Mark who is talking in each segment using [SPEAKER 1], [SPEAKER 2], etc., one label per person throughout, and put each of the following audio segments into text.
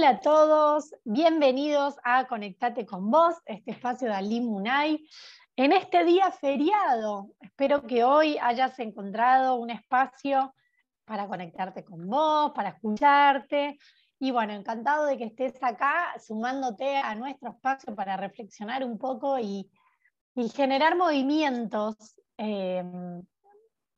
[SPEAKER 1] Hola a todos, bienvenidos a Conectate con Vos, este espacio de Alim Munay. En este día feriado, espero que hoy hayas encontrado un espacio para conectarte con vos, para escucharte. Y bueno, encantado de que estés acá sumándote a nuestro espacio para reflexionar un poco y, generar movimientos eh,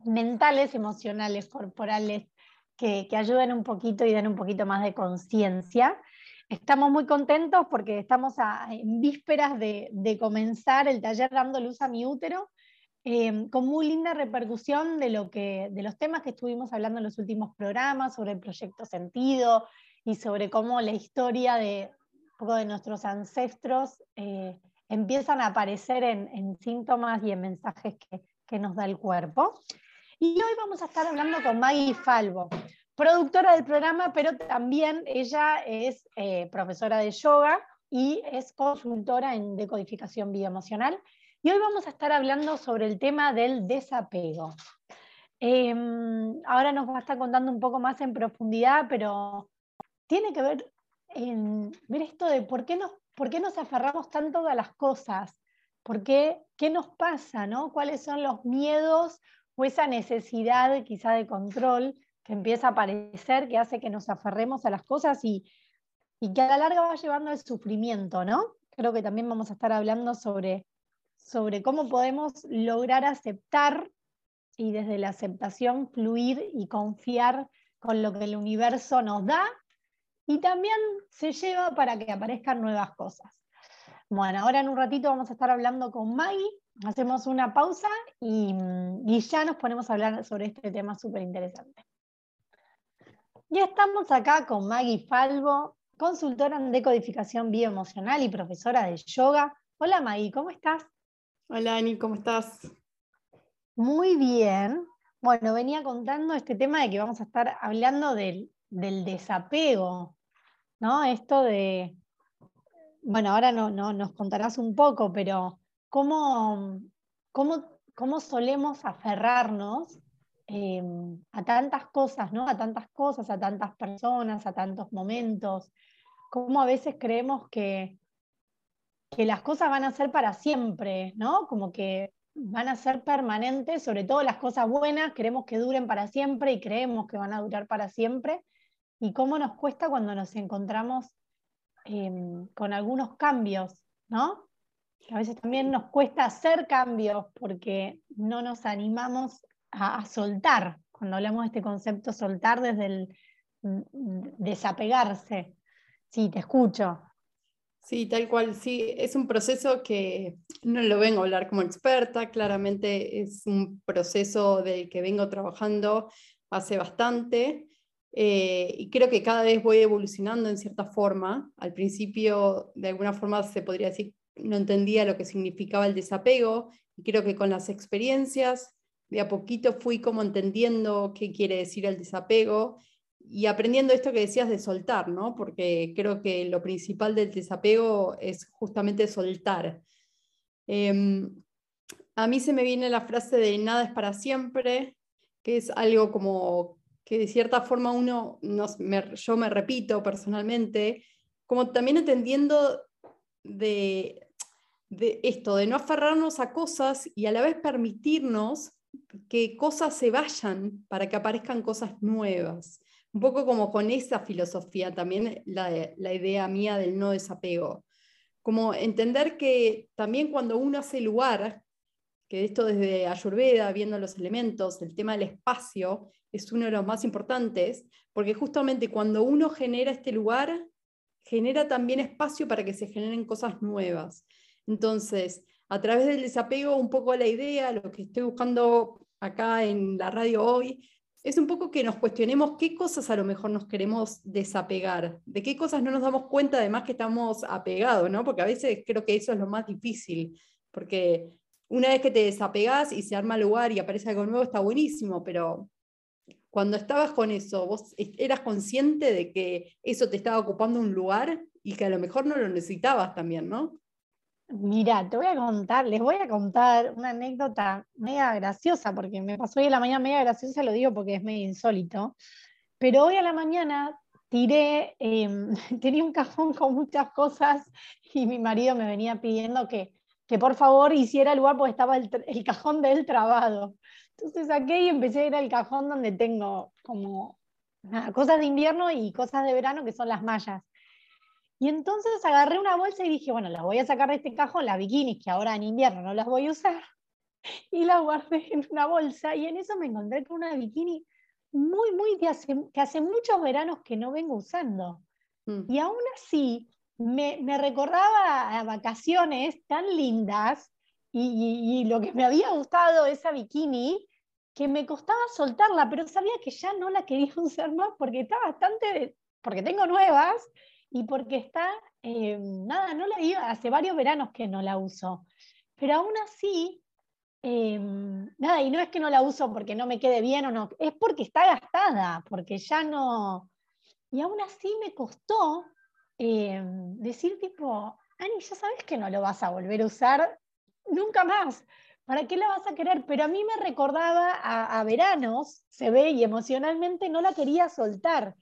[SPEAKER 1] mentales, emocionales, corporales que, ayuden un poquito y den un poquito más de conciencia. Estamos muy contentos porque estamos en vísperas de, comenzar el taller Dando Luz a mi útero, em, con muy linda repercusión de, lo que, de los temas que estuvimos hablando en los últimos programas, sobre el proyecto Sentido y sobre cómo la historia de, de nuestros ancestros eh, empiezan a aparecer en, síntomas y en mensajes que, que nos da el cuerpo. Y hoy vamos a estar hablando con Maggie Falvo, productora del programa, pero también ella es eh, profesora de yoga y es consultora en decodificación bioemocional. Y hoy vamos a estar hablando sobre el tema del desapego. Em, ahora nos va a estar contando un poco más en profundidad, pero tiene que ver en esto de por qué nos, por qué nos aferramos tanto a las cosas, por qué, qué nos pasa, ¿no? cuáles son los miedos o esa necesidad quizá de control que empieza a aparecer, que hace que nos aferremos a las cosas y, que a la larga va llevando al sufrimiento, ¿no? Creo que también vamos a estar hablando sobre, sobre cómo podemos lograr aceptar y desde la aceptación fluir y confiar con lo que el universo nos da y también se lleva para que aparezcan nuevas cosas. Bueno, ahora en un ratito vamos a estar hablando con Maggie hacemos una pausa y, ya nos ponemos a hablar sobre este tema súper interesante. Ya estamos acá con Maggie Falvo, consultora en decodificación bioemocional y profesora de yoga. Hola Maggie, ¿cómo estás?
[SPEAKER 2] Hola Ani, ¿cómo estás?
[SPEAKER 1] Muy bien. Bueno, venía contando este tema de que vamos a estar hablando del, del desapego, ¿no? Esto de, bueno, ahora no, no, nos contarás un poco, pero cómo, cómo, solemos aferrarnos em, a tantas cosas, ¿no? A tantas cosas, a tantas personas, a tantos momentos. Cómo a veces creemos que, que las cosas van a ser para siempre, ¿no? Como que van a ser permanentes, sobre todo las cosas buenas, queremos que duren para siempre y creemos que van a durar para siempre. Y cómo nos cuesta cuando nos encontramos em, con algunos cambios, ¿no? A veces también nos cuesta hacer cambios porque no nos animamos a, soltar. Cuando hablamos de este concepto, soltar desde el desapegarse. Sí, te escucho.
[SPEAKER 2] Sí, tal cual, sí, es un proceso que no lo vengo a hablar como experta, claramente es un proceso del que vengo trabajando hace bastante eh, y creo que cada vez voy evolucionando en cierta forma. Al principio, de alguna forma, se podría decir no entendía lo que significaba el desapego y creo que con las experiencias de a poquito fui como entendiendo qué quiere decir el desapego y aprendiendo esto que decías de soltar, ¿no? Porque creo que lo principal del desapego es justamente soltar. Em, a mí se me viene la frase de nada es para siempre, que es algo como que de cierta forma uno, yo me repito personalmente, como también entendiendo de, esto, de no aferrarnos a cosas y a la vez permitirnos que cosas se vayan para que aparezcan cosas nuevas. Un poco como con esa filosofía también la, la idea mía del no desapego. Como entender que también cuando uno hace lugar, que esto desde Ayurveda, viendo los elementos, el tema del espacio es uno de los más importantes, porque justamente cuando uno genera este lugar, genera también espacio para que se generen cosas nuevas. Entonces, a través del desapego, un poco la idea, lo que estoy buscando acá en la radio hoy, es un poco que nos cuestionemos qué cosas a lo mejor nos queremos desapegar, de qué cosas no nos damos cuenta además que estamos apegados, ¿no? Porque a veces creo que eso es lo más difícil, porque una vez que te desapegas y se arma lugar y aparece algo nuevo, está buenísimo, pero cuando estabas con eso, vos eras consciente de que eso te estaba ocupando un lugar y que a lo mejor no lo necesitabas también, ¿no?
[SPEAKER 1] Mira, te voy a contar, les voy a contar una anécdota media graciosa, porque me pasó hoy a la mañana media graciosa, lo digo porque es medio insólito, pero hoy a la mañana tiré, em, tenía un cajón con muchas cosas y mi marido me venía pidiendo que, que por favor hiciera el lugar porque estaba el, el cajón de él trabado. Entonces saqué y empecé a ir al cajón donde tengo como cosas de invierno y cosas de verano que son las mallas. Y entonces agarré una bolsa y dije, bueno, las voy a sacar de este cajón, las bikinis, que ahora en invierno no las voy a usar, y las guardé en una bolsa. Y en eso me encontré con una bikini muy, muy de hace, que hace muchos veranos que no vengo usando. Mm. Y aún así me, me, recordaba a vacaciones tan lindas y, y, lo que me había gustado esa bikini, que me costaba soltarla, pero sabía que ya no la quería usar más porque está bastante, porque tengo nuevas y porque está, eh, nada, no la iba, hace varios veranos que no la uso, pero aún así, eh, nada, y no es que no la uso porque no me quede bien o no, es porque está gastada, porque ya no, y aún así me costó eh, decir tipo, Ani, ya sabes que no lo vas a volver a usar nunca más. ¿Para qué la vas a querer? Pero a mí me recordaba a, a veranos, se ve, y emocionalmente no la quería soltar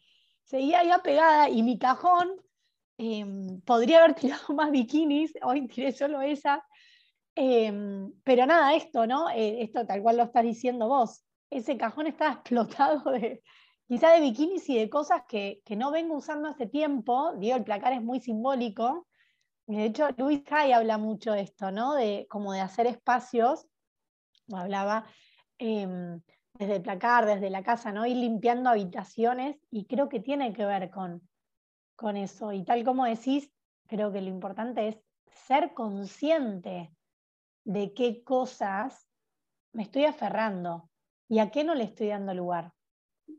[SPEAKER 1] seguía ya pegada y mi cajón em, podría haber tirado más bikinis, hoy tiré solo esa, em, pero nada, esto, ¿no? Eh, esto tal cual lo estás diciendo vos, ese cajón está explotado de quizá de bikinis y de cosas que, que no vengo usando hace tiempo, digo, el placar es muy simbólico, de hecho Luis Hay habla mucho de esto, ¿no? De, como de hacer espacios, hablaba... Desde el placar, desde la casa, ¿no? Ir limpiando habitaciones y creo que tiene que ver con, con eso. Y tal como decís, creo que lo importante es ser consciente de qué cosas me estoy aferrando y a qué no le estoy dando lugar.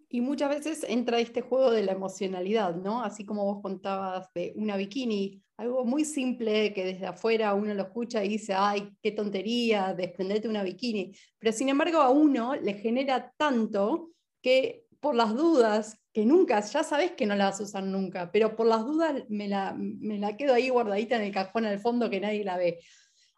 [SPEAKER 2] Y muchas veces entra este juego de la emocionalidad, ¿no? Así como vos contabas de una bikini, algo muy simple que desde afuera uno lo escucha y dice, ay, qué tontería, desprenderte una bikini. Pero sin embargo a uno le genera tanto que por las dudas, que nunca, ya sabes que no la vas a usar nunca, pero por las dudas me la, me la quedo ahí guardadita en el cajón al fondo que nadie la ve.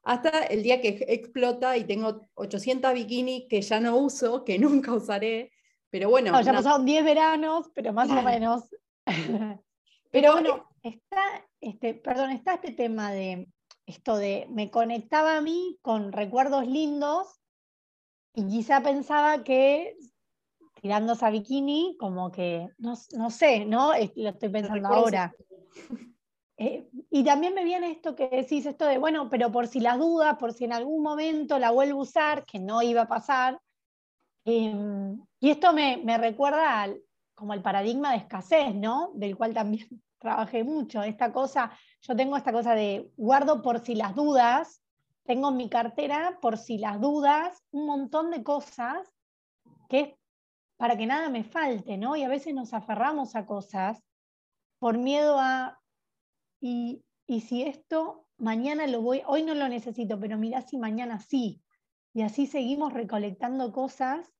[SPEAKER 2] Hasta el día que explota y tengo 800 bikinis que ya no uso, que nunca usaré. Pero bueno.
[SPEAKER 1] ya pasaron 10 veranos, pero más o menos. pero bueno, está, este, perdón, está este tema de esto de me conectaba a mí con recuerdos lindos y quizá pensaba que tirando esa bikini, como que, no, sé, ¿no? Lo estoy pensando ahora. Eh, y también me viene esto que decís, esto de, bueno, pero por si las dudas, por si en algún momento la vuelvo a usar, que no iba a pasar. Em, y esto me, me recuerda al, como el paradigma de escasez, ¿no? Del cual también trabajé mucho. Esta cosa, yo tengo esta cosa de guardo por si las dudas, tengo en mi cartera por si las dudas, un montón de cosas que es para que nada me falte, ¿no? Y a veces nos aferramos a cosas por miedo a, y, y si esto mañana lo voy, hoy no lo necesito, pero mira si mañana sí. Y así seguimos recolectando cosas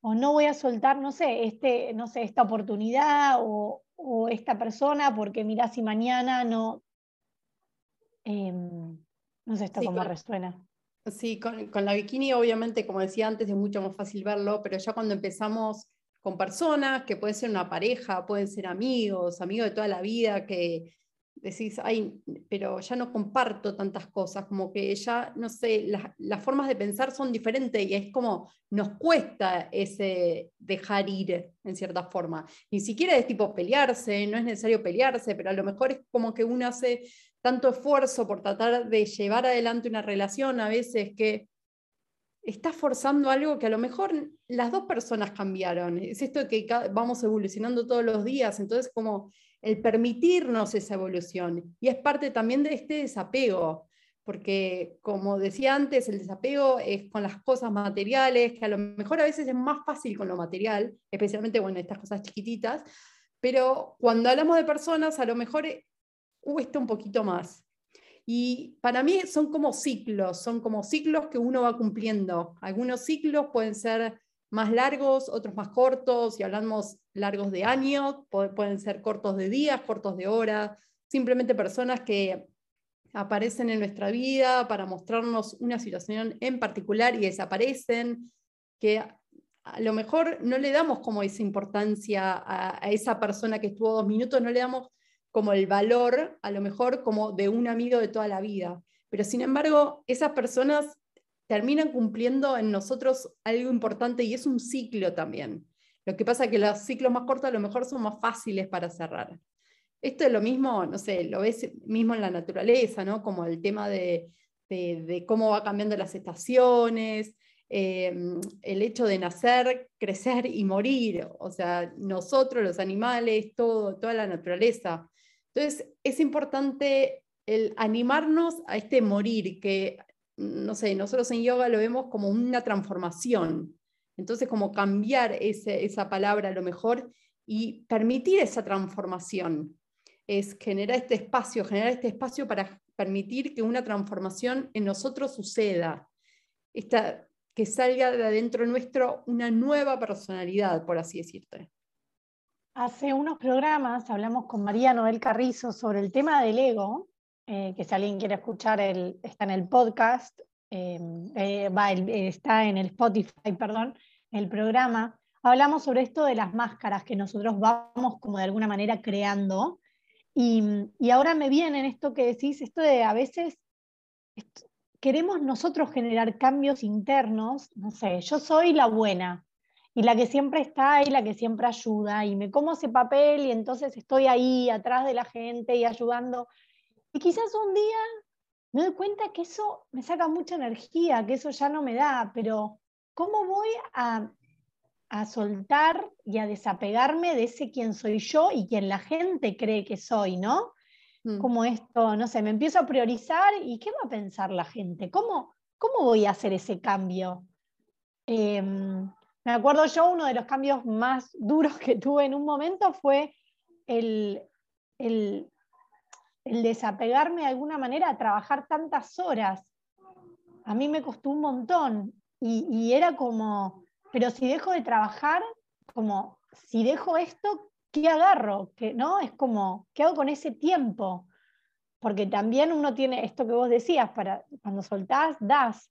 [SPEAKER 1] o no voy a soltar, no sé, este, no sé, esta oportunidad o, o esta persona porque mira si mañana no... Em, no sé, esto cómo resuena.
[SPEAKER 2] Sí, con, con, la bikini obviamente, como decía antes, es mucho más fácil verlo, pero ya cuando empezamos con personas, que puede ser una pareja, pueden ser amigos, amigos de toda la vida, que decís, ay, pero ya no comparto tantas cosas, como que ya, no sé, las, formas de pensar son diferentes y es como nos cuesta ese dejar ir en cierta forma. Ni siquiera es tipo pelearse, no es necesario pelearse, pero a lo mejor es como que uno hace tanto esfuerzo por tratar de llevar adelante una relación a veces que está forzando algo que a lo mejor las dos personas cambiaron. Es esto que vamos evolucionando todos los días, entonces como el permitirnos esa evolución. Y es parte también de este desapego, porque como decía antes, el desapego es con las cosas materiales, que a lo mejor a veces es más fácil con lo material, especialmente bueno, estas cosas chiquititas, pero cuando hablamos de personas, a lo mejor eh, cuesta un poquito más. Y para mí son como ciclos, son como ciclos que uno va cumpliendo. Algunos ciclos pueden ser más largos, otros más cortos, y hablamos largos de años, pueden ser cortos de días, cortos de horas, simplemente personas que aparecen en nuestra vida para mostrarnos una situación en particular y desaparecen, que a lo mejor no le damos como esa importancia a, esa persona que estuvo dos minutos, no le damos como el valor, a lo mejor como de un amigo de toda la vida. Pero sin embargo, esas personas terminan cumpliendo en nosotros algo importante y es un ciclo también. Lo que pasa es que los ciclos más cortos a lo mejor son más fáciles para cerrar. Esto es lo mismo, no sé, lo ves mismo en la naturaleza, ¿no? Como el tema de, de, cómo va cambiando las estaciones, em, el hecho de nacer, crecer y morir, o sea, nosotros, los animales, todo, toda la naturaleza. Entonces, es importante el animarnos a este morir, que, no sé, nosotros en yoga lo vemos como una transformación. Entonces, como cambiar esa palabra a lo mejor y permitir esa transformación. Es generar este espacio, generar este espacio para permitir que una transformación en nosotros suceda. Que salga de adentro nuestro una nueva personalidad, por así decirte.
[SPEAKER 1] Hace unos programas hablamos con María Noel Carrizo sobre el tema del ego, eh, que si alguien quiere escuchar, el, está en el podcast, eh, eh, está en el Spotify, perdón, el programa. Hablamos sobre esto de las máscaras que nosotros vamos como de alguna manera creando. Y, y ahora me viene en esto que decís, esto de a veces queremos nosotros generar cambios internos, no sé, yo soy la buena, y la que siempre está y la que siempre ayuda, y me como ese papel y entonces estoy ahí atrás de la gente y ayudando. Y quizás un día me doy cuenta que eso me saca mucha energía, que eso ya no me da, pero ¿cómo voy a, a soltar y a desapegarme de ese quien soy yo y quien la gente cree que soy, ¿no? Mm. Como esto, no sé, me empiezo a priorizar y ¿qué va a pensar la gente? ¿Cómo, cómo voy a hacer ese cambio? Em, me acuerdo yo, uno de los cambios más duros que tuve en un momento fue el, el, desapegarme de alguna manera a trabajar tantas horas. A mí me costó un montón y, era como, pero si dejo de trabajar, como, si dejo esto, ¿qué agarro? que ¿no? Es como, ¿qué hago con ese tiempo? Porque también uno tiene esto que vos decías, para, cuando soltás, das.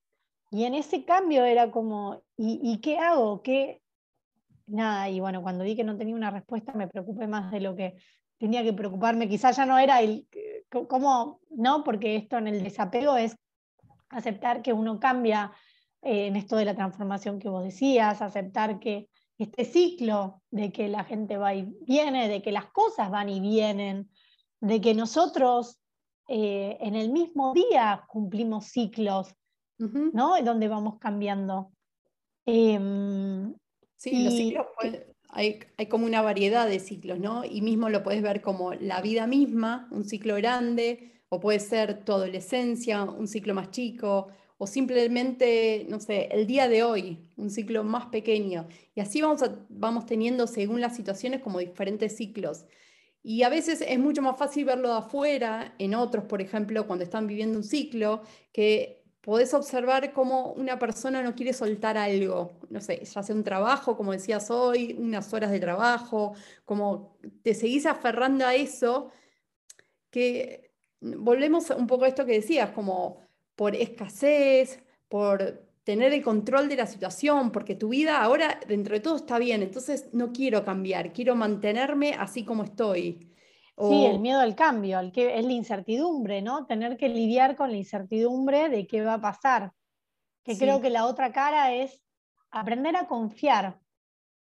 [SPEAKER 1] Y en ese cambio era como, ¿y, qué hago? ¿Qué? Nada, y bueno, cuando vi que no tenía una respuesta me preocupé más de lo que tenía que preocuparme. Quizás ya no era el, ¿cómo? No, porque esto en el desapego es aceptar que uno cambia eh, en esto de la transformación que vos decías, aceptar que este ciclo de que la gente va y viene, de que las cosas van y vienen, de que nosotros eh, en el mismo día cumplimos ciclos, ¿no? Donde vamos cambiando.
[SPEAKER 2] Em, sí, los ciclos, hay, como una variedad de ciclos, ¿no? Y mismo lo puedes ver como la vida misma, un ciclo grande, o puede ser tu adolescencia, un ciclo más chico, o simplemente, no sé, el día de hoy, un ciclo más pequeño. Y así vamos, vamos teniendo, según las situaciones, como diferentes ciclos. Y a veces es mucho más fácil verlo de afuera, en otros, por ejemplo, cuando están viviendo un ciclo, que podés observar cómo una persona no quiere soltar algo, no sé, ya sea un trabajo, como decías hoy, unas horas de trabajo, como te seguís aferrando a eso, que volvemos un poco a esto que decías, como por escasez, por tener el control de la situación, porque tu vida ahora dentro de todo está bien, entonces no quiero cambiar, quiero mantenerme así como estoy.
[SPEAKER 1] Sí, el miedo al cambio, al que, es la incertidumbre, ¿no? Tener que lidiar con la incertidumbre de qué va a pasar. Que creo que la otra cara es aprender a confiar.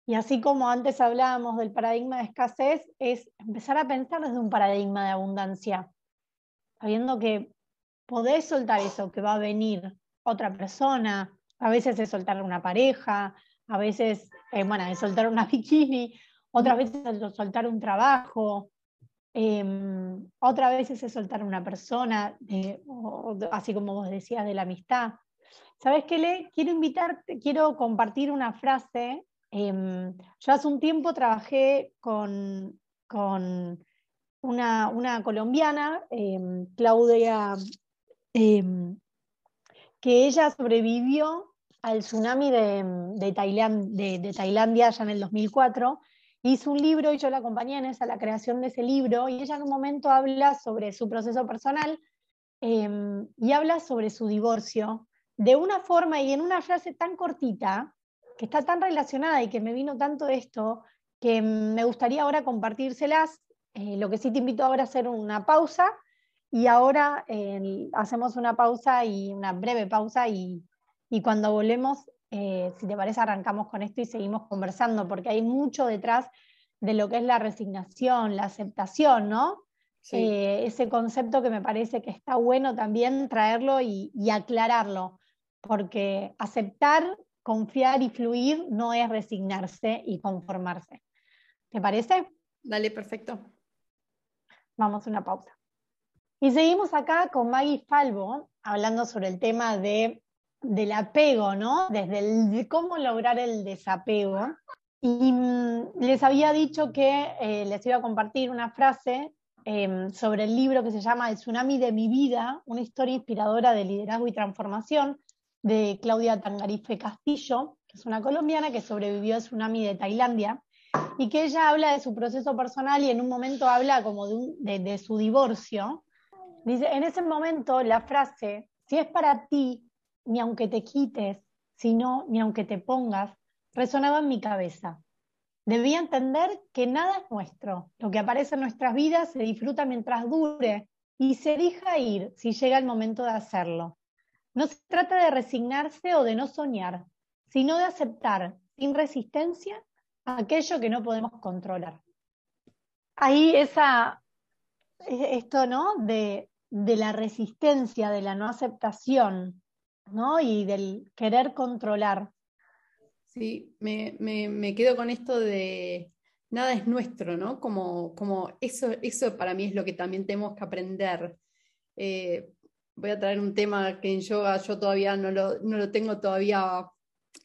[SPEAKER 1] Y así como antes hablábamos del paradigma de escasez, es empezar a pensar desde un paradigma de abundancia, sabiendo que podés soltar eso, que va a venir otra persona, a veces es soltar una pareja, a veces, eh, bueno, es soltar una bikini, otras veces es soltar un trabajo, Em, otra vez es soltar a una persona, así como vos decías, de la amistad. ¿Sabes qué, Le? Quiero invitarte, quiero compartir una frase. Em, yo hace un tiempo trabajé con, con una, una, colombiana, em, Claudia, que ella sobrevivió al tsunami de, de, de, Tailandia ya en el 2004 hizo un libro y yo la acompañé en esa, la creación de ese libro, y ella en un momento habla sobre su proceso personal em, y habla sobre su divorcio de una forma y en una frase tan cortita que está tan relacionada y que me vino tanto esto, que me gustaría ahora compartírselas. Eh, lo que sí te invito ahora a hacer una pausa y ahora hacemos una pausa y una breve pausa y, cuando volvemos, eh, si te parece, arrancamos con esto y seguimos conversando, porque hay mucho detrás de lo que es la resignación, la aceptación, ¿no? Eh, ese concepto que me parece que está bueno también traerlo y, aclararlo, porque aceptar, confiar y fluir no es resignarse y conformarse. ¿Te parece?
[SPEAKER 2] Dale, perfecto.
[SPEAKER 1] Vamos a una pausa. Y seguimos acá con Maggie Falvo, hablando sobre el tema de, del apego, ¿no? Desde cómo lograr el desapego. Y mm, les había dicho que eh, les iba a compartir una frase em, sobre el libro que se llama El tsunami de mi vida, una historia inspiradora de liderazgo y transformación de Claudia Tangarife Castillo, que es una colombiana que sobrevivió al tsunami de Tailandia y que ella habla de su proceso personal y en un momento habla como de, de su divorcio Dice, en ese momento la frase, si es para ti, ni aunque te quites, si no, ni aunque te pongas, resonaba en mi cabeza. Debía entender que nada es nuestro. Lo que aparece en nuestras vidas se disfruta mientras dure y se deja ir si llega el momento de hacerlo. No se trata de resignarse o de no soñar, sino de aceptar sin resistencia aquello que no podemos controlar. Ahí esa, esto, ¿no? De de la resistencia, de la no aceptación, ¿no? Y del querer controlar.
[SPEAKER 2] Sí, me, quedo con esto de nada es nuestro, ¿no? Como, como eso, eso para mí es lo que también tenemos que aprender. Eh, voy a traer un tema que en yoga yo todavía no lo, no lo tengo todavía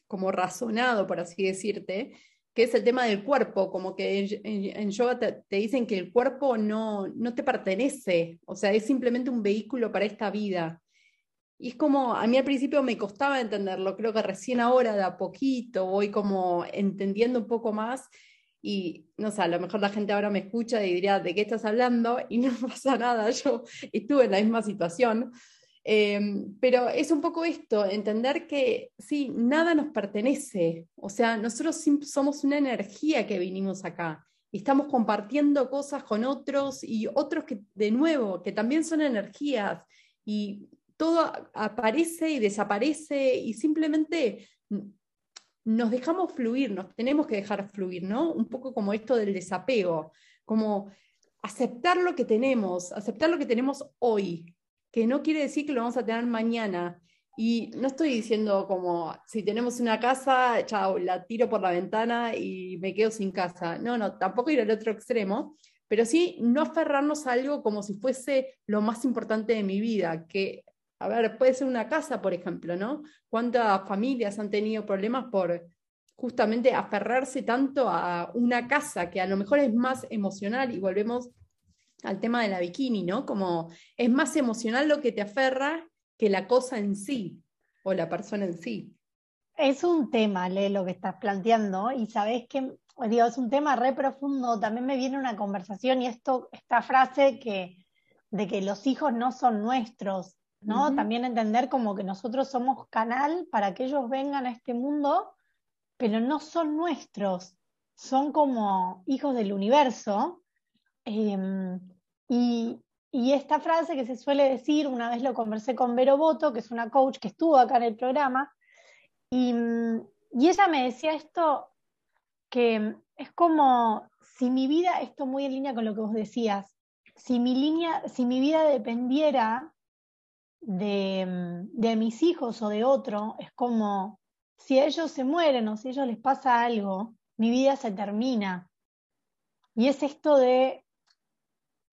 [SPEAKER 2] como razonado, por así decirte, que es el tema del cuerpo, como que en, yoga te, dicen que el cuerpo no, no te pertenece, o sea, es simplemente un vehículo para esta vida. Y es como, a mí al principio me costaba entenderlo, creo que recién ahora de a poquito voy como entendiendo un poco más y no sé, a lo mejor la gente ahora me escucha y diría, ¿de qué estás hablando? Y no pasa nada, yo estuve en la misma situación, Em, pero es un poco esto, entender que sí, nada nos pertenece. O sea, nosotros somos una energía que vinimos acá. Y estamos compartiendo cosas con otros y otros que, de nuevo, que también son energías. Y todo aparece y desaparece y simplemente nos dejamos fluir, nos tenemos que dejar fluir, ¿no? Un poco como esto del desapego, como aceptar lo que tenemos, aceptar lo que tenemos hoy, que no quiere decir que lo vamos a tener mañana. Y no estoy diciendo como, si tenemos una casa, chao, la tiro por la ventana y me quedo sin casa. No, no, tampoco ir al otro extremo, pero sí no aferrarnos a algo como si fuese lo más importante de mi vida, que, a ver, puede ser una casa, por ejemplo, ¿no? ¿Cuántas familias han tenido problemas por justamente aferrarse tanto a una casa que a lo mejor es más emocional y volvemos al tema de la bikini, ¿no? Como es más emocional lo que te aferra que la cosa en sí o la persona en sí.
[SPEAKER 1] Es un tema, Le, lo que estás planteando, y sabes que, digo, es un tema re profundo. También me viene una conversación y esto, esta frase que, de que los hijos no son nuestros, ¿no? También entender como que nosotros somos canal para que ellos vengan a este mundo, pero no son nuestros, son como hijos del universo Em, y, esta frase que se suele decir, una vez lo conversé con Vero Boto, que es una coach que estuvo acá en el programa, y, ella me decía esto, que es como si mi vida, esto muy en línea con lo que vos decías, si mi, línea, si mi vida dependiera de, de mis hijos o de otro, es como si ellos se mueren o si a ellos les pasa algo, mi vida se termina. Y es esto de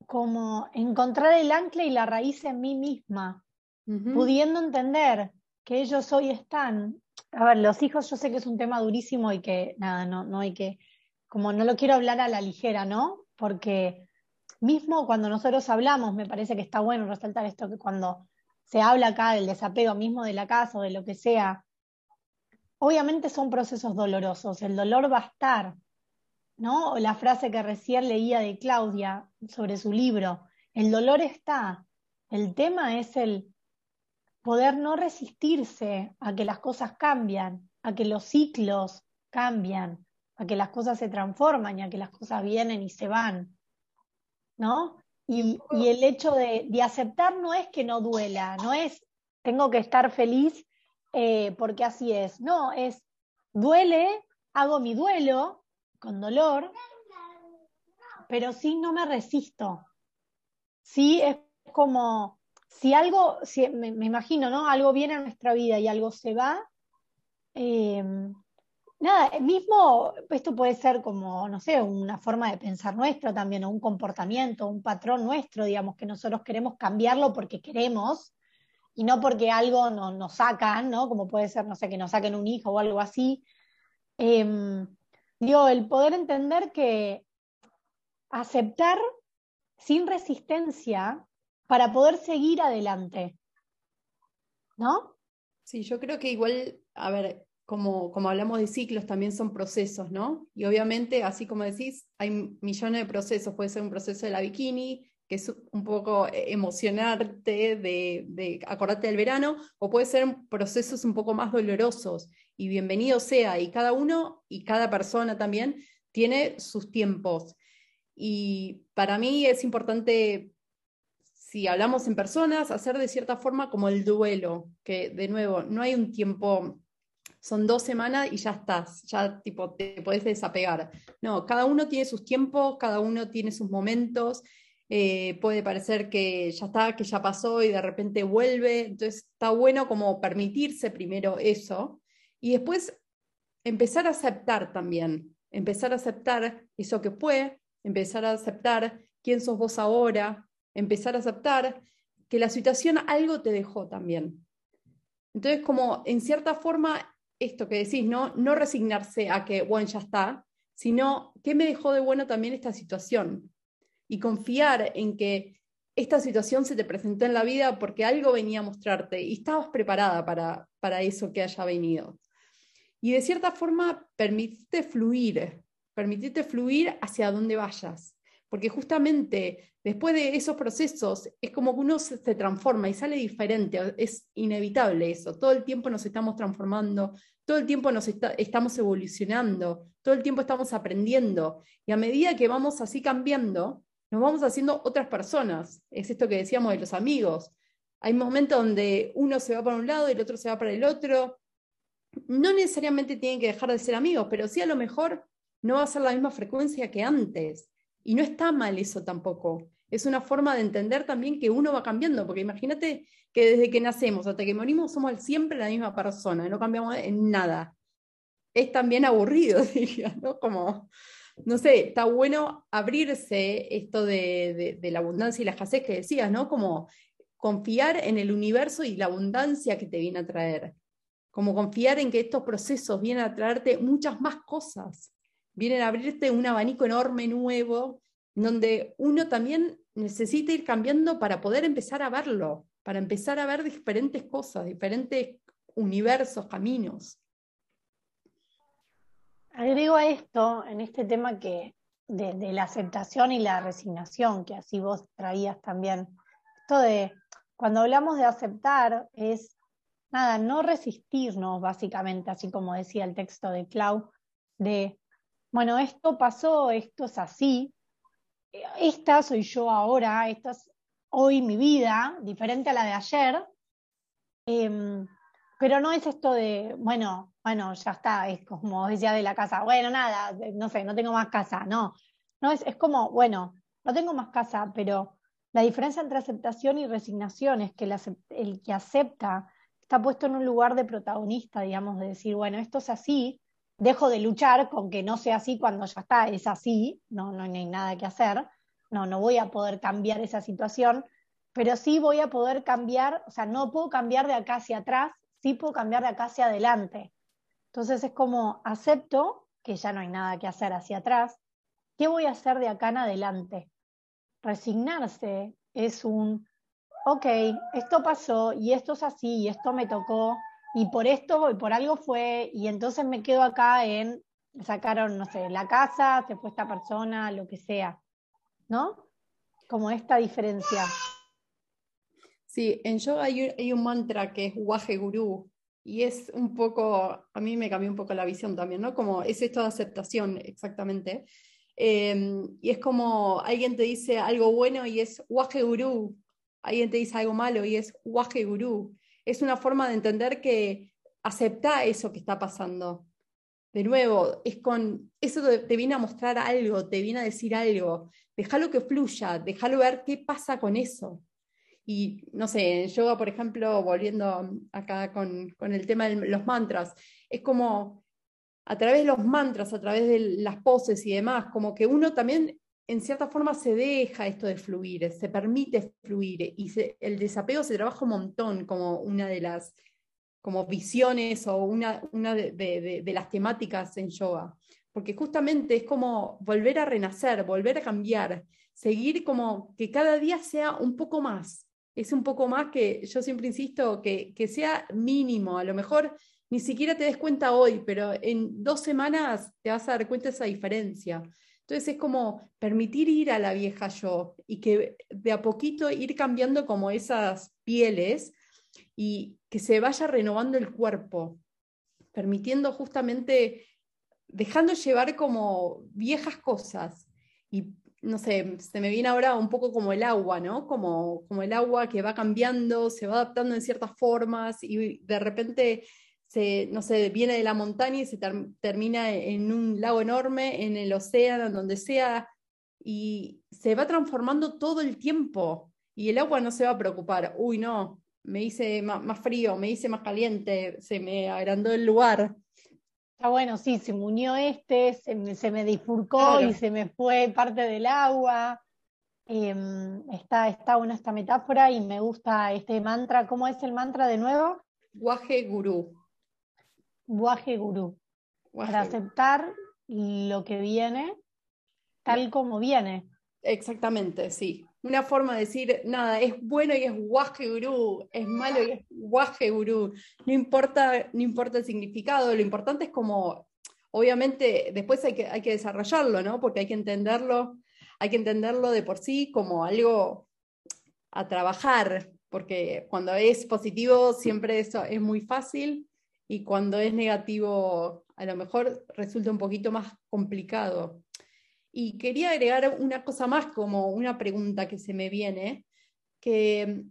[SPEAKER 1] como encontrar el ancla y la raíz en mí misma, pudiendo entender que ellos hoy están. A ver, los hijos yo sé que es un tema durísimo y que nada, no, no hay que, como no lo quiero hablar a la ligera, ¿no? Porque mismo cuando nosotros hablamos, me parece que está bueno resaltar esto, que cuando se habla acá del desapego mismo de la casa o de lo que sea, obviamente son procesos dolorosos, el dolor va a estar, ¿no? La frase que recién leía de Claudia sobre su libro, el dolor está, el tema es el poder no resistirse a que las cosas cambian, a que los ciclos cambian, a que las cosas se transforman y a que las cosas vienen y se van, ¿no? Y, el hecho de, aceptar no es que no duela, no es tengo que estar feliz eh, porque así es, no, es duele, hago mi duelo con dolor, pero sí no me resisto. Sí es como, si algo, si, me, imagino, ¿no? Algo viene a nuestra vida y algo se va, eh, nada, mismo esto puede ser como, no sé, una forma de pensar nuestra también, o un comportamiento, un patrón nuestro, digamos, que nosotros queremos cambiarlo porque queremos y no porque algo nos sacan, ¿no? Como puede ser, no sé, que nos saquen un hijo o algo así. Eh, el poder entender que aceptar sin resistencia para poder seguir adelante. ¿No?
[SPEAKER 2] Sí, yo creo que igual, a ver, como, como hablamos de ciclos, también son procesos, ¿no? Y obviamente, así como decís, hay millones de procesos. Puede ser un proceso de la bikini, que es un poco emocionarte de, de acordarte del verano, o puede ser procesos un poco más dolorosos. Y bienvenido sea, y cada uno y cada persona también tiene sus tiempos. Y para mí es importante, si hablamos en personas, hacer de cierta forma como el duelo, que de nuevo, no hay un tiempo son dos semanas y ya estás, ya tipo te puedes desapegar. No, cada uno tiene sus tiempos, cada uno tiene sus momentos. Eh, puede parecer que ya está, que ya pasó y de repente vuelve. Entonces está bueno como permitirse primero eso y después empezar a aceptar también, empezar a aceptar eso que fue, empezar a aceptar quién sos vos ahora, empezar a aceptar que la situación algo te dejó también. Entonces, como en cierta forma esto que decís, ¿no? No resignarse a que, bueno, ya está, sino qué me dejó de bueno también esta situación. Y confiar en que esta situación se te presentó en la vida porque algo venía a mostrarte y estabas preparada para, para eso que haya venido. Y de cierta forma, permitirte fluir, permitirte fluir hacia donde vayas. Porque justamente después de esos procesos es como que uno se, transforma y sale diferente, es inevitable eso. Todo el tiempo nos estamos transformando, todo el tiempo nos estamos evolucionando, todo el tiempo estamos aprendiendo. Y a medida que vamos así cambiando, nos vamos haciendo otras personas. Es esto que decíamos de los amigos. Hay momentos donde uno se va para un lado y el otro se va para el otro. No necesariamente tienen que dejar de ser amigos, pero sí a lo mejor no va a ser la misma frecuencia que antes. Y no está mal eso tampoco. Es una forma de entender también que uno va cambiando, porque imagínate que desde que nacemos hasta que morimos somos siempre la misma persona, no cambiamos en nada. Es también aburrido, diría, ¿no? Como, no sé, está bueno abrirse esto de, de la abundancia y la escasez que decías, ¿no? Como confiar en el universo y la abundancia que te viene a traer. Como confiar en que estos procesos vienen a traerte muchas más cosas vienen a abrirte un abanico enorme nuevo, donde uno también necesita ir cambiando para poder empezar a verlo, para empezar a ver diferentes cosas, diferentes universos, caminos.
[SPEAKER 1] Agrego a esto, en este tema que de, de, la aceptación y la resignación, que así vos traías también, esto de cuando hablamos de aceptar es, nada, no resistirnos básicamente, así como decía el texto de Clau, de bueno, esto pasó, esto es así, esta soy yo ahora, esta es hoy mi vida, diferente a la de ayer, em, pero no es esto de, bueno, bueno, ya está, es como decía de la casa, bueno, nada, no sé, no tengo más casa, no, no es, es como, bueno, no tengo más casa, pero la diferencia entre aceptación y resignación es que el que acepta está puesto en un lugar de protagonista, digamos, de decir, bueno, esto es así, dejo de luchar con que no sea así cuando ya está, es así, no, no hay nada que hacer, no, no voy a poder cambiar esa situación, pero sí voy a poder cambiar, o sea, no puedo cambiar de acá hacia atrás, sí puedo cambiar de acá hacia adelante. Entonces es como acepto que ya no hay nada que hacer hacia atrás, ¿qué voy a hacer de acá en adelante? Resignarse es un, ok, esto pasó y esto es así y esto me tocó y por esto y por algo fue, y entonces me quedo acá en, sacaron, no sé, la casa, se fue esta persona, lo que sea, ¿no? Como esta diferencia.
[SPEAKER 2] Sí, en yoga hay, un mantra que es Waje Guru, y es un poco, a mí me cambió un poco la visión también, ¿no? Como es esto de aceptación, exactamente. Em, y es como alguien te dice algo bueno y es waje gurú, alguien te dice algo malo y es waje gurú. Es una forma de entender que acepta eso que está pasando. De nuevo, es con eso te, viene a mostrar algo, te viene a decir algo. Déjalo que fluya, déjalo ver qué pasa con eso. Y no sé, en yoga, por ejemplo, volviendo acá con, con el tema de los mantras, es como a través de los mantras, a través de las poses y demás, como que uno también en cierta forma se deja esto de fluir, se permite fluir y el desapego se trabaja un montón como una de las como visiones o una, una de, de, las temáticas en yoga, porque justamente es como volver a renacer, volver a cambiar, seguir como que cada día sea un poco más, es un poco más que yo siempre insisto, que, que sea mínimo, a lo mejor ni siquiera te des cuenta hoy, pero en dos semanas te vas a dar cuenta de esa diferencia. Entonces es como permitir ir a la vieja yo y que de a poquito ir cambiando como esas pieles y que se vaya renovando el cuerpo, permitiendo justamente, dejando llevar como viejas cosas y no sé, se me viene ahora un poco como el agua, ¿no? Como, como el agua que va cambiando, se va adaptando en ciertas formas y de repente se, no sé, viene de la montaña y se termina en un lago enorme, en el océano, donde sea, y se va transformando todo el tiempo. Y el agua no se va a preocupar, uy, no, me hice más, frío, me hice más caliente, se me agrandó el lugar.
[SPEAKER 1] Está bueno, sí, se me unió este, se me, se difurcó y se me fue parte del agua. Em, está, está buena esta metáfora y me gusta este mantra. ¿Cómo es el mantra de nuevo?
[SPEAKER 2] Guaje Gurú.
[SPEAKER 1] Guaje Gurú. Para aceptar lo que viene tal como viene.
[SPEAKER 2] Exactamente, sí. Una forma de decir, nada, es bueno y es guaje gurú, es malo y es guaje gurú. No importa, no importa el significado, lo importante es como, obviamente, después hay que, hay que desarrollarlo, ¿no? Porque hay que entenderlo, hay que entenderlo de por sí como algo a trabajar, porque cuando es positivo siempre eso es muy fácil y cuando es negativo a lo mejor resulta un poquito más complicado. Y quería agregar una cosa más como una pregunta que se me viene, que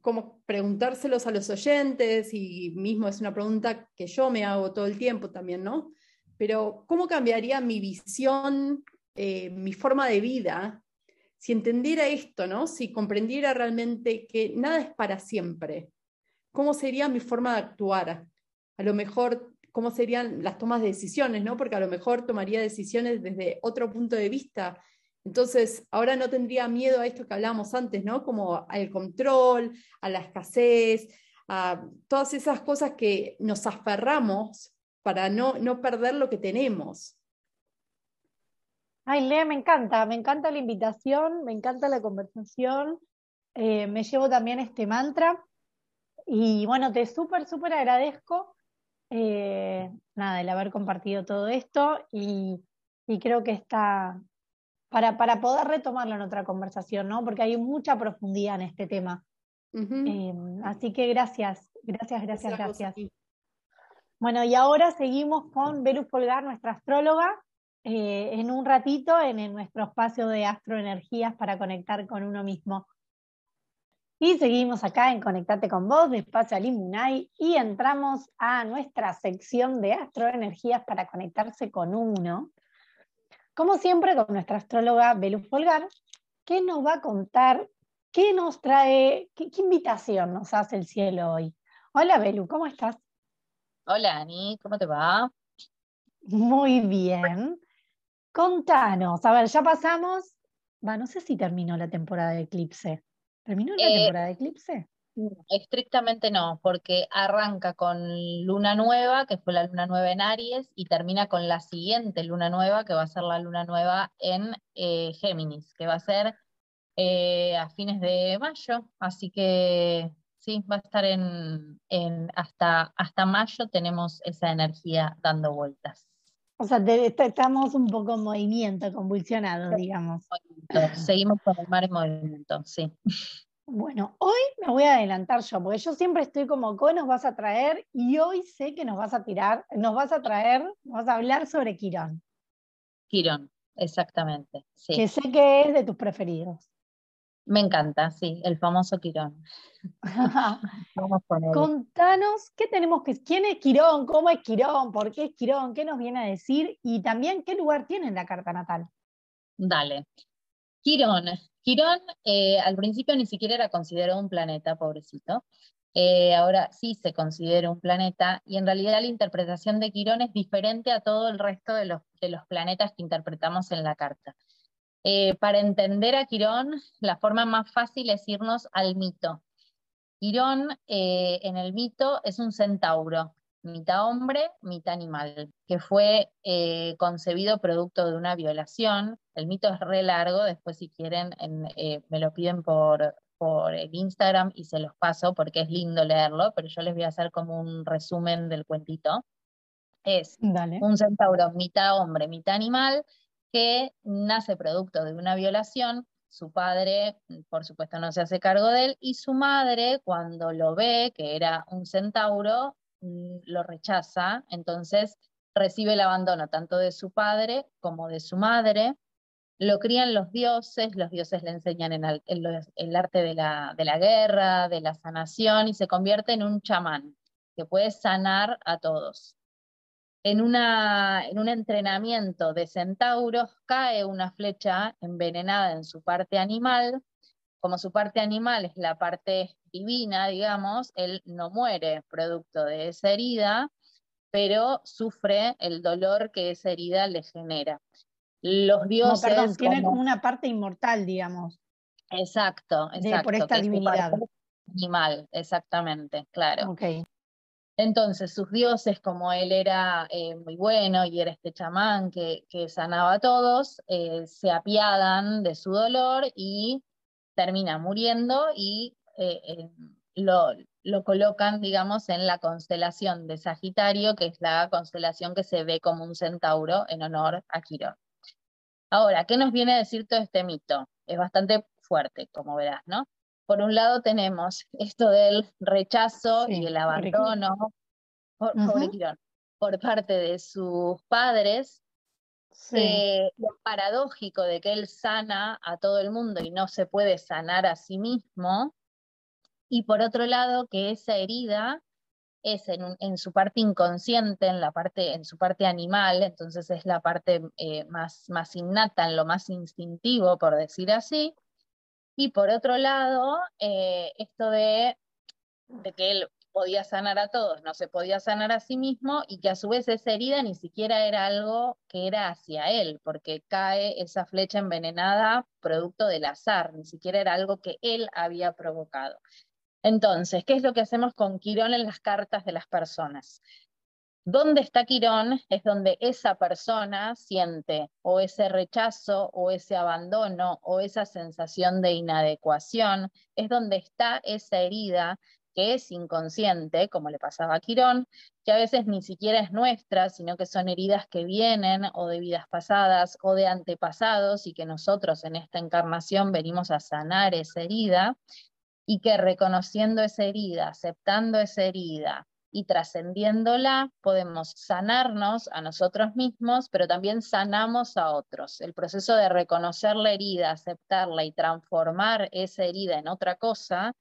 [SPEAKER 2] como preguntárselos a los oyentes y mismo es una pregunta que yo me hago todo el tiempo también, ¿no? Pero ¿cómo cambiaría mi visión, eh, mi forma de vida si entendiera esto, ¿no? Si comprendiera realmente que nada es para siempre. ¿Cómo sería mi forma de actuar? A lo mejor cómo serían las tomas de decisiones, ¿no? Porque a lo mejor tomaría decisiones desde otro punto de vista. Entonces, ahora no tendría miedo a esto que hablábamos antes, ¿no? Como al control, a la escasez, a todas esas cosas que nos aferramos para no, no perder lo que tenemos.
[SPEAKER 1] Ay, Lea, me encanta, me encanta la invitación, me encanta la conversación. Eh, me llevo también este mantra. Y bueno, te súper, súper agradezco eh, nada, el haber compartido todo esto y, creo que está para, para, poder retomarlo en otra conversación, ¿no? Porque hay mucha profundidad en este tema. Eh, así que gracias, gracias, gracias, gracias. Bueno, y ahora seguimos con Velus Polgar, nuestra astróloga, eh, en un ratito en, en nuestro espacio de astroenergías para conectar con uno mismo. Y seguimos acá en Conectate con vos, de Espacio Alimunay, y entramos a nuestra sección de astroenergías para conectarse con uno. Como siempre, con nuestra astróloga Belu Folgar, que nos va a contar qué nos trae, qué, invitación nos hace el cielo hoy. Hola Belu, ¿cómo estás?
[SPEAKER 3] Hola Ani, ¿cómo te va?
[SPEAKER 1] Muy bien. Contanos, a ver, ya pasamos, va, no sé si terminó la temporada de eclipse. ¿Terminó la eh, temporada de eclipse?
[SPEAKER 3] Estrictamente no, porque arranca con luna nueva, que fue la luna nueva en Aries, y termina con la siguiente luna nueva, que va a ser la luna nueva en eh, Géminis, que va a ser eh, a fines de mayo. Así que sí, va a estar en, hasta, hasta mayo tenemos esa energía dando vueltas.
[SPEAKER 1] O sea, estamos un poco en movimiento, convulsionados, digamos.
[SPEAKER 3] Seguimos con el mar en movimiento, sí.
[SPEAKER 1] Bueno, hoy me voy a adelantar yo, porque yo siempre estoy como, ¿cómo nos vas a traer? Y hoy sé que nos vas a tirar, nos vas a traer, nos vas a hablar sobre Quirón.
[SPEAKER 3] Quirón, exactamente. Sí.
[SPEAKER 1] Que sé que es de tus preferidos.
[SPEAKER 3] Me encanta, sí, el famoso Quirón.
[SPEAKER 1] Vamos con él. Contanos qué tenemos que, quién es Quirón, cómo es Quirón, por qué es Quirón, qué nos viene a decir y también qué lugar tiene en la carta natal.
[SPEAKER 3] Dale. Quirón. Quirón eh, al principio ni siquiera era considerado un planeta, pobrecito. Eh, ahora sí se considera un planeta y en realidad la interpretación de Quirón es diferente a todo el resto de los, de los planetas que interpretamos en la carta. Eh, para entender a Quirón, la forma más fácil es irnos al mito. Quirón en el mito es un centauro, mitad hombre, mitad animal, que fue eh, concebido producto de una violación. El mito es re largo, después si quieren eh, me lo piden por, por el Instagram y se los paso porque es lindo leerlo, pero yo les voy a hacer como un resumen del cuentito. Es un centauro mitad hombre, mitad animal, que nace producto de una violación, su padre, por supuesto, no se hace cargo de él, y su madre, cuando lo ve, que era un centauro, Mm, lo rechaza, entonces recibe el abandono tanto de su padre como de su madre. Lo crían los dioses, los dioses le enseñan en el, arte de la, guerra, de la sanación, y se convierte en un chamán que puede sanar a todos. En, una, en un entrenamiento de centauros cae una flecha envenenada en su parte animal. Como su parte animal es la parte divina, digamos, él no muere producto de esa herida, pero sufre el dolor que esa herida le genera. Los dioses.
[SPEAKER 1] No, perdón, tiene como una parte inmortal, digamos.
[SPEAKER 3] Exacto, exacto.
[SPEAKER 1] por esta divinidad.
[SPEAKER 3] Animal, exactamente, claro.
[SPEAKER 1] Okay.
[SPEAKER 3] Entonces, sus dioses, como él era eh, muy bueno y era este chamán que, sanaba a todos, eh, se apiadan de su dolor y termina muriendo y eh, lo, lo, colocan, digamos, en la constelación de Sagitario, que es la constelación que se ve como un centauro en honor a Quirón. Ahora, ¿qué nos viene a decir todo este mito? Es bastante fuerte, como verás, ¿no? Por un lado tenemos esto del rechazo y el abandono por, por parte de sus padres, eh, lo paradójico de que él sana a todo el mundo y no se puede sanar a sí mismo, y por otro lado que esa herida es en, su parte inconsciente, en, la parte, en su parte animal, entonces es la parte eh, más, más innata, en lo más instintivo, por decir así, y por otro lado, eh, esto de, de que él podía sanar a todos, no se podía sanar a sí mismo y que a su vez esa herida ni siquiera era algo que era hacia él, porque cae esa flecha envenenada producto del azar, ni siquiera era algo que él había provocado. Entonces, ¿qué es lo que hacemos con Quirón en las cartas de las personas? ¿Dónde está Quirón? Es donde esa persona siente o ese rechazo o ese abandono o esa sensación de inadecuación, es donde está esa herida que es inconsciente, como le pasaba a Quirón, que a veces ni siquiera es nuestra, sino que son heridas que vienen o de vidas pasadas o de antepasados y que nosotros en esta encarnación venimos a sanar esa herida y que reconociendo esa herida, aceptando esa herida y trascendiéndola, podemos sanarnos a nosotros mismos, pero también sanamos a otros. El proceso de reconocer la herida, aceptarla y transformar esa herida en otra cosa,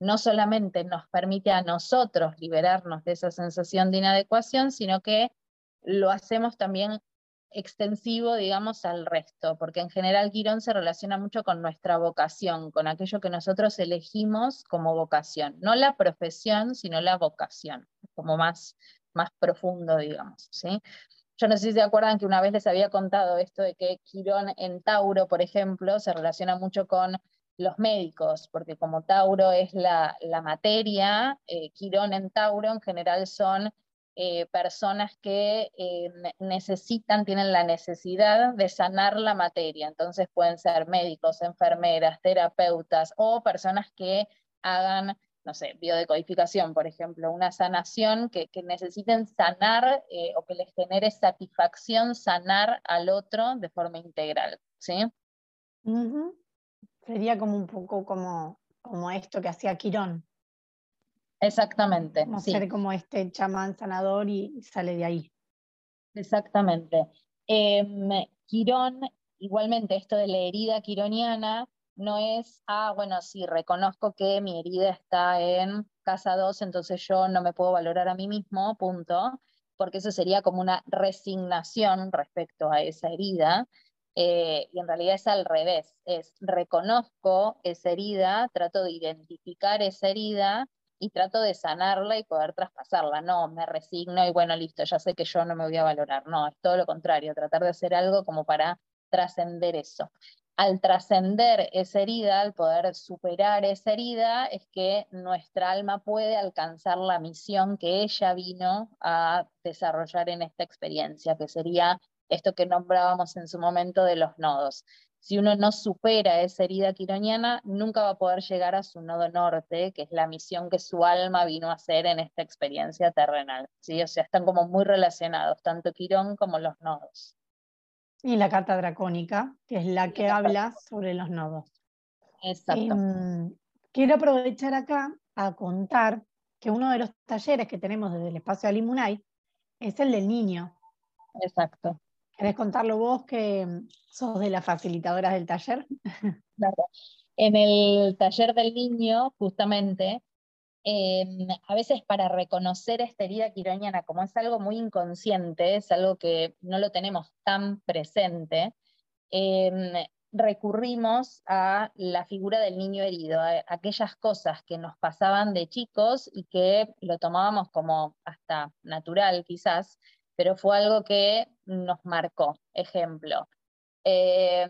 [SPEAKER 3] no solamente nos permite a nosotros liberarnos de esa sensación de inadecuación, sino que lo hacemos también extensivo, digamos, al resto, porque en general Quirón se relaciona mucho con nuestra vocación, con aquello que nosotros elegimos como vocación, no la profesión, sino la vocación, como más, más profundo, digamos, ¿sí? Yo no sé si se acuerdan que una vez les había contado esto de que Quirón en Tauro, por ejemplo, se relaciona mucho con los médicos, porque como Tauro es la, materia, eh, Quirón en Tauro en general son eh, personas que eh, necesitan, tienen la necesidad de sanar la materia. Entonces pueden ser médicos, enfermeras, terapeutas o personas que hagan, no sé, biodecodificación, por ejemplo, una sanación que, necesiten sanar eh, o que les genere satisfacción sanar al otro de forma integral. ¿sí?
[SPEAKER 1] Sería como un poco como como esto que hacía Quirón.
[SPEAKER 3] Exactamente.
[SPEAKER 1] Como ser como este chamán sanador y sale de ahí.
[SPEAKER 3] Exactamente. Em, Quirón, igualmente esto de la herida quironiana, no es, ah, bueno, sí, reconozco que mi herida está en casa 2, entonces yo no me puedo valorar a mí mismo, punto, porque eso sería como una resignación respecto a esa herida, eh, y en realidad es al revés, es reconozco esa herida, trato de identificar esa herida y trato de sanarla y poder traspasarla. No, me resigno y bueno, listo, ya sé que yo no me voy a valorar. No, es todo lo contrario, tratar de hacer algo como para trascender eso. Al trascender esa herida, al poder superar esa herida, es que nuestra alma puede alcanzar la misión que ella vino a desarrollar en esta experiencia, que sería esto que nombrábamos en su momento de los nodos si uno no supera esa herida quironiana, nunca va a poder llegar a su nodo norte, que es la misión que su alma vino a hacer en esta experiencia terrenal. ¿sí? O sea, están como muy relacionados, tanto Quirón como los nodos.
[SPEAKER 1] Y la carta dracónica, que es la que habla sobre los nodos.
[SPEAKER 3] Exacto.
[SPEAKER 1] Em, quiero aprovechar acá a contar que uno de los talleres que tenemos desde el espacio de Alimunay es el del niño.
[SPEAKER 3] Exacto.
[SPEAKER 1] ¿Querés contarlo vos que sos de las facilitadoras del taller?
[SPEAKER 3] En el taller del niño, justamente, em, a veces para reconocer esta herida quironiana, como es algo muy inconsciente, es algo que no lo tenemos tan presente, em, recurrimos a la figura del niño herido, a aquellas cosas que nos pasaban de chicos y que lo tomábamos como hasta natural quizás, pero fue algo que nos marcó. Ejemplo, eh,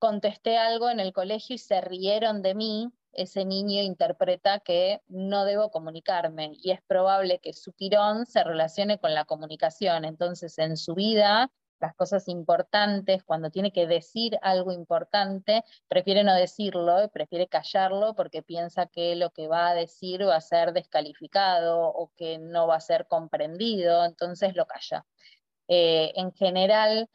[SPEAKER 3] contesté algo en el colegio y se rieron de mí, ese niño interpreta que no debo comunicarme y es probable que su tirón se relacione con la comunicación. Entonces, en su vida las cosas importantes, cuando tiene que decir algo importante, prefiere no decirlo, prefiere callarlo porque piensa que lo que va a decir va a ser descalificado o que no va a ser comprendido, entonces lo calla. Eh, en general,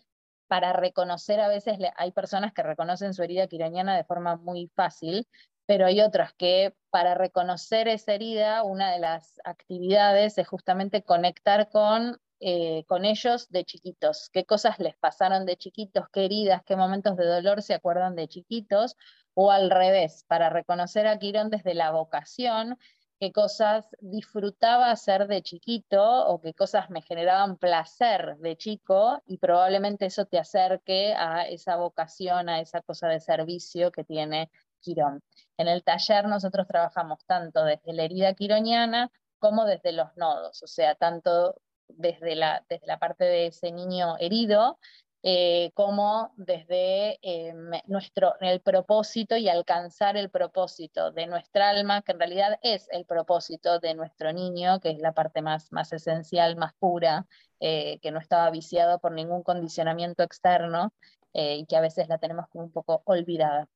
[SPEAKER 3] para reconocer a veces, hay personas que reconocen su herida quironiana de forma muy fácil, pero hay otras que para reconocer esa herida, una de las actividades es justamente conectar con eh, con ellos de chiquitos, qué cosas les pasaron de chiquitos, qué heridas, qué momentos de dolor se acuerdan de chiquitos, o al revés, para reconocer a Quirón desde la vocación, qué cosas disfrutaba hacer de chiquito o qué cosas me generaban placer de chico y probablemente eso te acerque a esa vocación, a esa cosa de servicio que tiene Quirón. En el taller nosotros trabajamos tanto desde la herida quironiana como desde los nodos, o sea, tanto desde la, desde la parte de ese niño herido, eh, como desde eh, nuestro, el propósito y alcanzar el propósito de nuestra alma, que en realidad es el propósito de nuestro niño, que es la parte más, más esencial, más pura, eh, que no estaba viciado por ningún condicionamiento externo y que a veces la tenemos como un poco olvidada.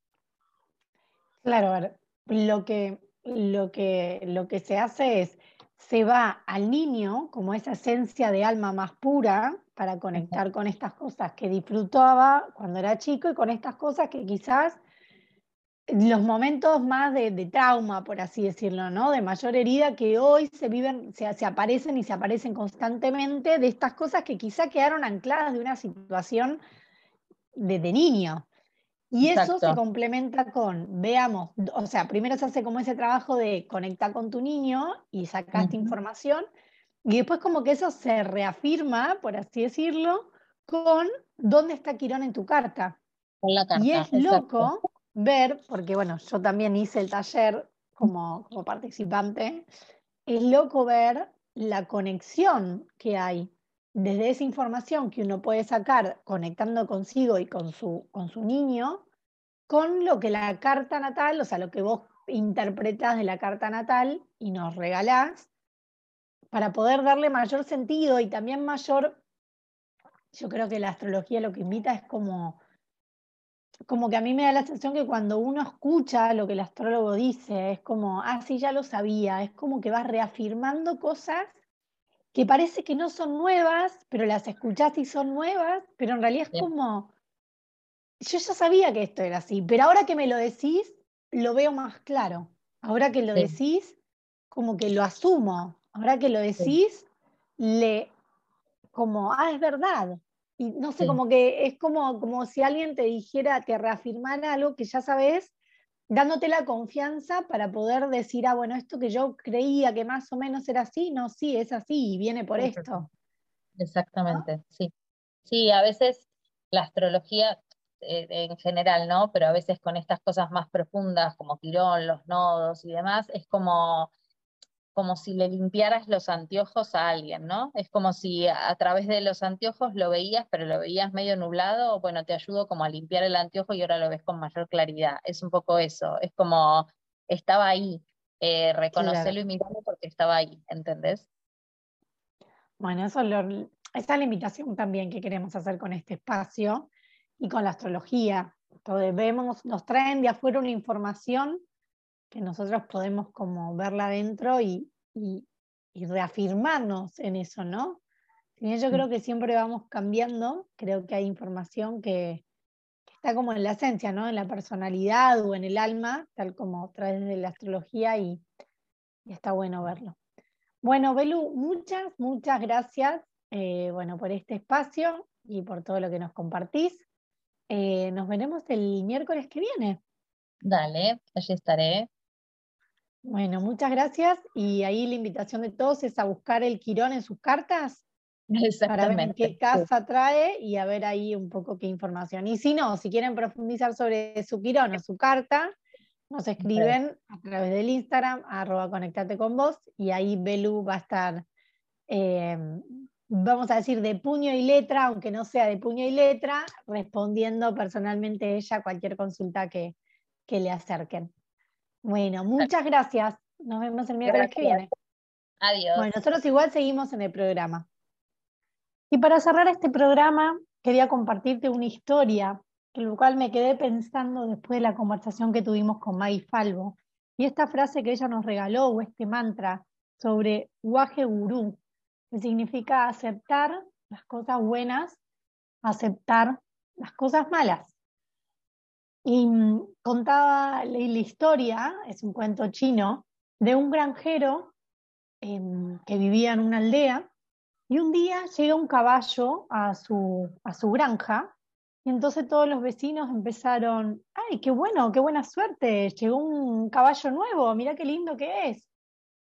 [SPEAKER 1] Claro, lo que, lo que, lo que se hace es se va al niño como esa esencia de alma más pura para conectar con estas cosas que disfrutaba cuando era chico y con estas cosas que quizás los momentos más de, trauma, por así decirlo, ¿no? De mayor herida que hoy se viven, se, se, aparecen y se aparecen constantemente de estas cosas que quizá quedaron ancladas de una situación de, de niño. Y eso se complementa con, veamos, o sea, primero se hace como ese trabajo de conectar con tu niño y sacaste información, y después como que eso se reafirma, por así decirlo, con dónde está Quirón en tu carta. y es loco ver, porque bueno, yo también hice el taller como, como participante, es loco ver la conexión que hay desde esa información que uno puede sacar conectando consigo y con su, con su niño, con lo que la carta natal, o sea, lo que vos interpretás de la carta natal y nos regalás, para poder darle mayor sentido y también mayor, yo creo que la astrología lo que invita es como, como que a mí me da la sensación que cuando uno escucha lo que el astrólogo dice, es como, ah, sí, ya lo sabía, es como que vas reafirmando cosas que parece que no son nuevas, pero las escuchás y son nuevas, pero en realidad es como, yo ya sabía que esto era así, pero ahora que me lo decís, lo veo más claro. Ahora que lo decís, como que lo asumo. Ahora que lo decís, le, como, ah, es verdad. Y no sé, como que es como, como si alguien te dijera, te reafirmara algo que ya sabes, dándote la confianza para poder decir, ah, bueno, esto que yo creía que más o menos era así, no, sí, es así y viene por esto.
[SPEAKER 3] Exactamente, sí. Sí, a veces la astrología eh, en general, ¿no? Pero a veces con estas cosas más profundas, como Quirón, los nodos y demás, es como como si le limpiaras los anteojos a alguien, ¿no? Es como si a, través de los anteojos lo veías, pero lo veías medio nublado, bueno, te ayudo como a limpiar el anteojo y ahora lo ves con mayor claridad. Es un poco eso, es como estaba ahí, eh, reconocerlo y mirarlo porque estaba ahí, ¿entendés?
[SPEAKER 1] Bueno, eso es esa es la invitación también que queremos hacer con este espacio y con la astrología. Entonces vemos, nos traen de afuera una información que nosotros podemos como verla adentro y, reafirmarnos en eso, ¿no? yo creo que siempre vamos cambiando, creo que hay información que, está como en la esencia, ¿no? En la personalidad o en el alma, tal como trae de la astrología y, está bueno verlo. Bueno, Belu, muchas, muchas gracias eh, bueno, por este espacio y por todo lo que nos compartís. Eh, nos veremos el miércoles que viene.
[SPEAKER 3] Dale, allí estaré.
[SPEAKER 1] Bueno, muchas gracias. Y ahí la invitación de todos es a buscar el Quirón en sus cartas para ver qué casa trae y a ver ahí un poco qué información. Y si no, si quieren profundizar sobre su Quirón o su carta, nos escriben a través del Instagram, arroba conectate con vos, y ahí Belu va a estar, em, vamos a decir, de puño y letra, aunque no sea de puño y letra, respondiendo personalmente ella cualquier consulta que, que le acerquen. Bueno, muchas gracias. Nos vemos el miércoles que viene.
[SPEAKER 3] Adiós.
[SPEAKER 1] Bueno, nosotros igual seguimos en el programa. Y para cerrar este programa, quería compartirte una historia, en la cual me quedé pensando después de la conversación que tuvimos con Maggie Falvo. Y esta frase que ella nos regaló, o este mantra, sobre Waje Guru, que significa aceptar las cosas buenas, aceptar las cosas malas. Y mm, contaba la, historia, es un cuento chino, de un granjero em, que vivía en una aldea y un día llega un caballo a su, a su granja y entonces todos los vecinos empezaron, ay, qué bueno, qué buena suerte, llegó un caballo nuevo, mira qué lindo que es.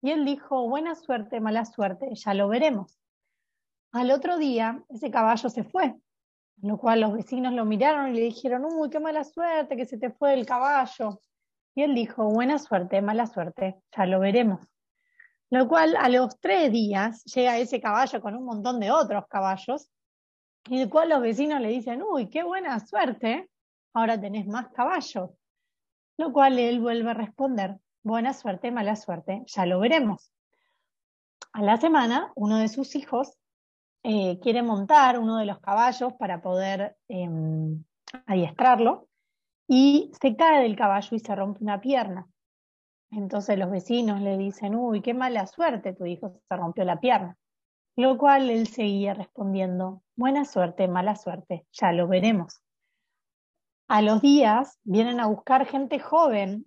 [SPEAKER 1] Y él dijo, buena suerte, mala suerte, ya lo veremos. Al otro día, ese caballo se fue lo cual los vecinos lo miraron y le dijeron, uy, qué mala suerte que se te fue el caballo. Y él dijo, buena suerte, mala suerte, ya lo veremos. Lo cual a los tres días llega ese caballo con un montón de otros caballos, y el cual los vecinos le dicen, uy, qué buena suerte, ahora tenés más caballos. Lo cual él vuelve a responder, buena suerte, mala suerte, ya lo veremos. A la semana, uno de sus hijos eh, quiere montar uno de los caballos para poder em, adiestrarlo y se cae del caballo y se rompe una pierna. Entonces los vecinos le dicen, uy, qué mala suerte, tu hijo se rompió la pierna. Lo cual él seguía respondiendo, buena suerte, mala suerte, ya lo veremos. A los días vienen a buscar gente joven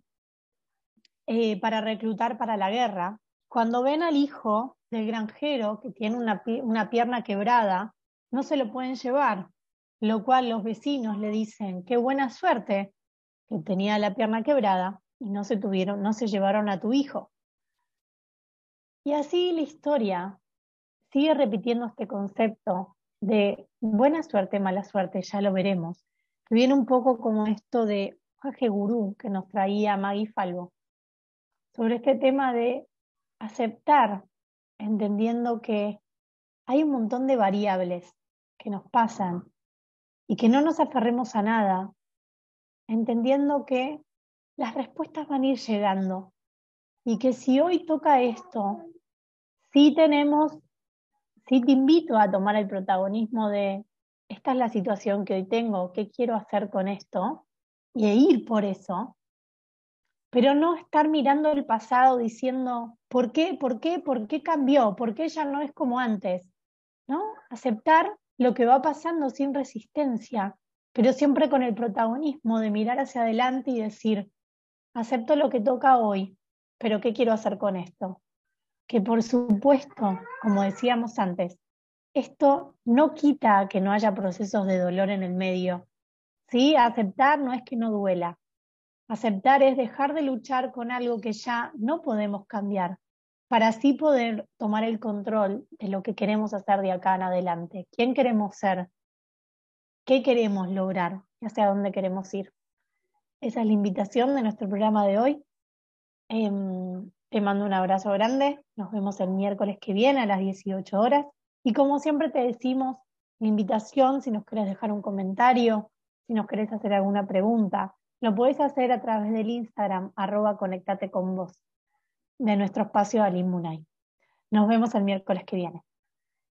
[SPEAKER 1] eh, para reclutar para la guerra. Cuando ven al hijo del granjero que tiene una, una pierna quebrada, no se lo pueden llevar, lo cual los vecinos le dicen, qué buena suerte que tenía la pierna quebrada y no se tuvieron, no se llevaron a tu hijo. Y así la historia sigue repitiendo este concepto de buena suerte, mala suerte, ya lo veremos. viene un poco como esto de Jorge Gurú que nos traía Maggie Falvo, sobre este tema de aceptar entendiendo que hay un montón de variables que nos pasan y que no nos aferremos a nada, entendiendo que las respuestas van a ir llegando y que si hoy toca esto, sí tenemos, sí te invito a tomar el protagonismo de esta es la situación que hoy tengo, qué quiero hacer con esto y ir por eso, pero no estar mirando el pasado diciendo, ¿por qué? ¿Por qué? ¿Por qué cambió? ¿Por qué ya no es como antes? ¿No? Aceptar lo que va pasando sin resistencia, pero siempre con el protagonismo de mirar hacia adelante y decir, acepto lo que toca hoy, pero ¿qué quiero hacer con esto? Que por supuesto, como decíamos antes, esto no quita que no haya procesos de dolor en el medio. ¿sí? Aceptar no es que no duela. Aceptar es dejar de luchar con algo que ya no podemos cambiar, para así poder tomar el control de lo que queremos hacer de acá en adelante. ¿Quién queremos ser? ¿Qué queremos lograr? ¿Y hacia dónde queremos ir? Esa es la invitación de nuestro programa de hoy. Em, te mando un abrazo grande. Nos vemos el miércoles que viene a las 18 horas. Y como siempre te decimos, la invitación, si nos querés dejar un comentario, si nos querés hacer alguna pregunta, lo podés hacer a través del Instagram, arroba conectate con vos, de nuestro espacio Alimunay. Nos vemos el miércoles que viene.